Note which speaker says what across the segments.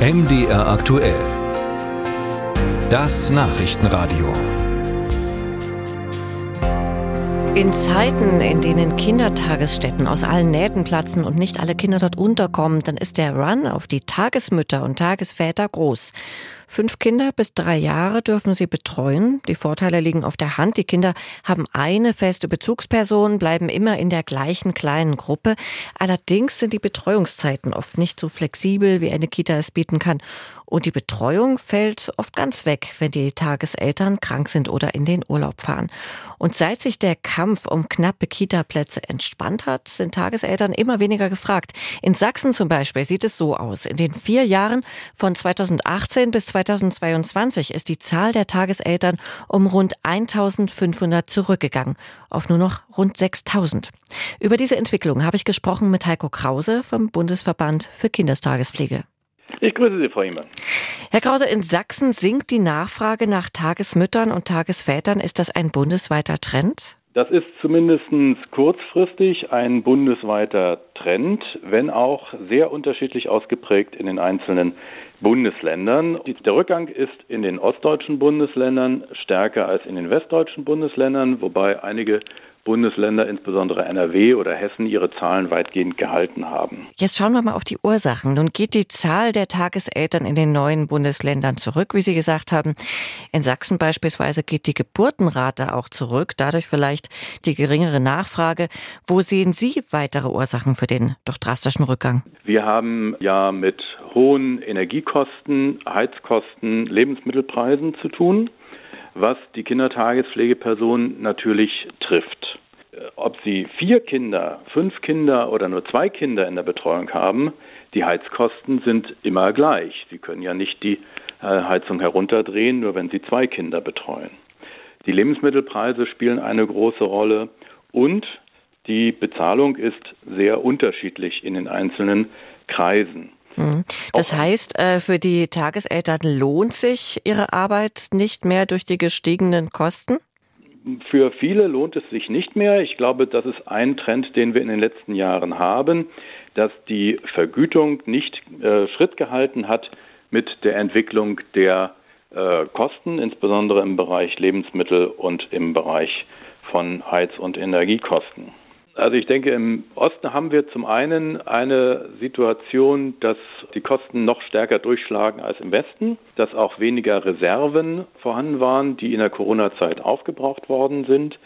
Speaker 1: MDR aktuell. Das Nachrichtenradio.
Speaker 2: In Zeiten, in denen Kindertagesstätten aus allen Nähten platzen und nicht alle Kinder dort unterkommen, dann ist der Run auf die Tagesmütter und Tagesväter groß. Fünf Kinder bis drei Jahre dürfen sie betreuen. Die Vorteile liegen auf der Hand. Die Kinder haben eine feste Bezugsperson, bleiben immer in der gleichen kleinen Gruppe. Allerdings sind die Betreuungszeiten oft nicht so flexibel, wie eine Kita es bieten kann. Und die Betreuung fällt oft ganz weg, wenn die Tageseltern krank sind oder in den Urlaub fahren. Und seit sich der Kampf um knappe Kita-Plätze entspannt hat, sind Tageseltern immer weniger gefragt. In Sachsen zum Beispiel sieht es so aus. In den vier Jahren von 2018 bis 2022 ist die Zahl der Tageseltern um rund 1500 zurückgegangen, auf nur noch rund 6000. Über diese Entwicklung habe ich gesprochen mit Heiko Krause vom Bundesverband für Kindestagespflege.
Speaker 3: Ich grüße Sie, Frau Hiemann.
Speaker 2: Herr Krause, in Sachsen sinkt die Nachfrage nach Tagesmüttern und Tagesvätern. Ist das ein bundesweiter Trend?
Speaker 3: Das ist zumindest kurzfristig ein bundesweiter Trend, wenn auch sehr unterschiedlich ausgeprägt in den einzelnen Bundesländern. Der Rückgang ist in den ostdeutschen Bundesländern stärker als in den westdeutschen Bundesländern, wobei einige Bundesländer, insbesondere NRW oder Hessen, ihre Zahlen weitgehend gehalten haben.
Speaker 2: Jetzt schauen wir mal auf die Ursachen. Nun geht die Zahl der Tageseltern in den neuen Bundesländern zurück, wie Sie gesagt haben. In Sachsen beispielsweise geht die Geburtenrate auch zurück, dadurch vielleicht die geringere Nachfrage. Wo sehen Sie weitere Ursachen für den doch drastischen Rückgang?
Speaker 3: Wir haben ja mit hohen Energiekosten, Heizkosten, Lebensmittelpreisen zu tun was die Kindertagespflegeperson natürlich trifft. Ob sie vier Kinder, fünf Kinder oder nur zwei Kinder in der Betreuung haben, die Heizkosten sind immer gleich. Sie können ja nicht die äh, Heizung herunterdrehen, nur wenn sie zwei Kinder betreuen. Die Lebensmittelpreise spielen eine große Rolle und die Bezahlung ist sehr unterschiedlich in den einzelnen Kreisen.
Speaker 2: Mhm. Das heißt, äh, für die Tageseltern lohnt sich ihre Arbeit nicht mehr durch die gestiegenen Kosten?
Speaker 3: Für viele lohnt es sich nicht mehr. Ich glaube, das ist ein Trend, den wir in den letzten Jahren haben, dass die Vergütung nicht äh, Schritt gehalten hat mit der Entwicklung der äh, Kosten, insbesondere im Bereich Lebensmittel und im Bereich von Heiz- und Energiekosten. Also ich denke, im Osten haben wir zum einen eine Situation, dass die Kosten noch stärker durchschlagen als im Westen, dass auch weniger Reserven vorhanden waren, die in der Corona-Zeit aufgebraucht worden sind.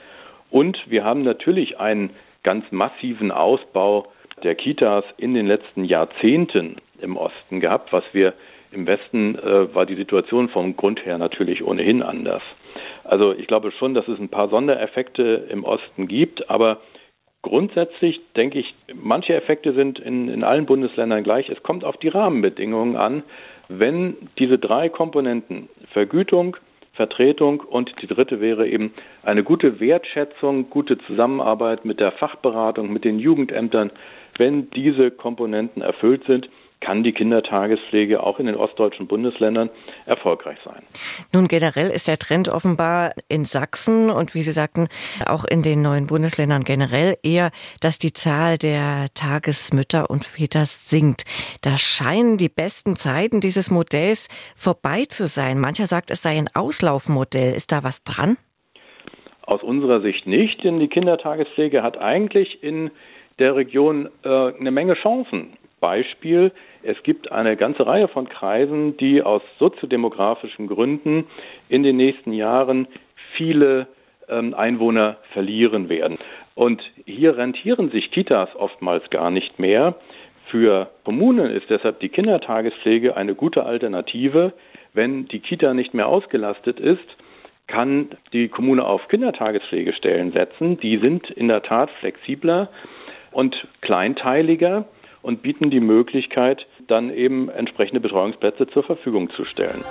Speaker 3: Und wir haben natürlich einen ganz massiven Ausbau der Kitas in den letzten Jahrzehnten im Osten gehabt, was wir im Westen äh, war die Situation vom Grund her natürlich ohnehin anders. Also ich glaube schon, dass es ein paar Sondereffekte im Osten gibt, aber Grundsätzlich denke ich, manche Effekte sind in, in allen Bundesländern gleich. Es kommt auf die Rahmenbedingungen an. Wenn diese drei Komponenten Vergütung, Vertretung und die dritte wäre eben eine gute Wertschätzung, gute Zusammenarbeit mit der Fachberatung, mit den Jugendämtern, wenn diese Komponenten erfüllt sind, kann die Kindertagespflege auch in den ostdeutschen Bundesländern erfolgreich sein.
Speaker 2: Nun generell ist der Trend offenbar in Sachsen und wie Sie sagten, auch in den neuen Bundesländern generell eher, dass die Zahl der Tagesmütter und Väter sinkt. Da scheinen die besten Zeiten dieses Modells vorbei zu sein. Mancher sagt, es sei ein Auslaufmodell. Ist da was dran?
Speaker 3: Aus unserer Sicht nicht, denn die Kindertagespflege hat eigentlich in der Region äh, eine Menge Chancen. Beispiel, es gibt eine ganze Reihe von Kreisen, die aus soziodemografischen Gründen in den nächsten Jahren viele ähm, Einwohner verlieren werden. Und hier rentieren sich Kitas oftmals gar nicht mehr. Für Kommunen ist deshalb die Kindertagespflege eine gute Alternative. Wenn die Kita nicht mehr ausgelastet ist, kann die Kommune auf Kindertagespflegestellen setzen. Die sind in der Tat flexibler und kleinteiliger und bieten die Möglichkeit, dann eben entsprechende Betreuungsplätze zur Verfügung zu stellen.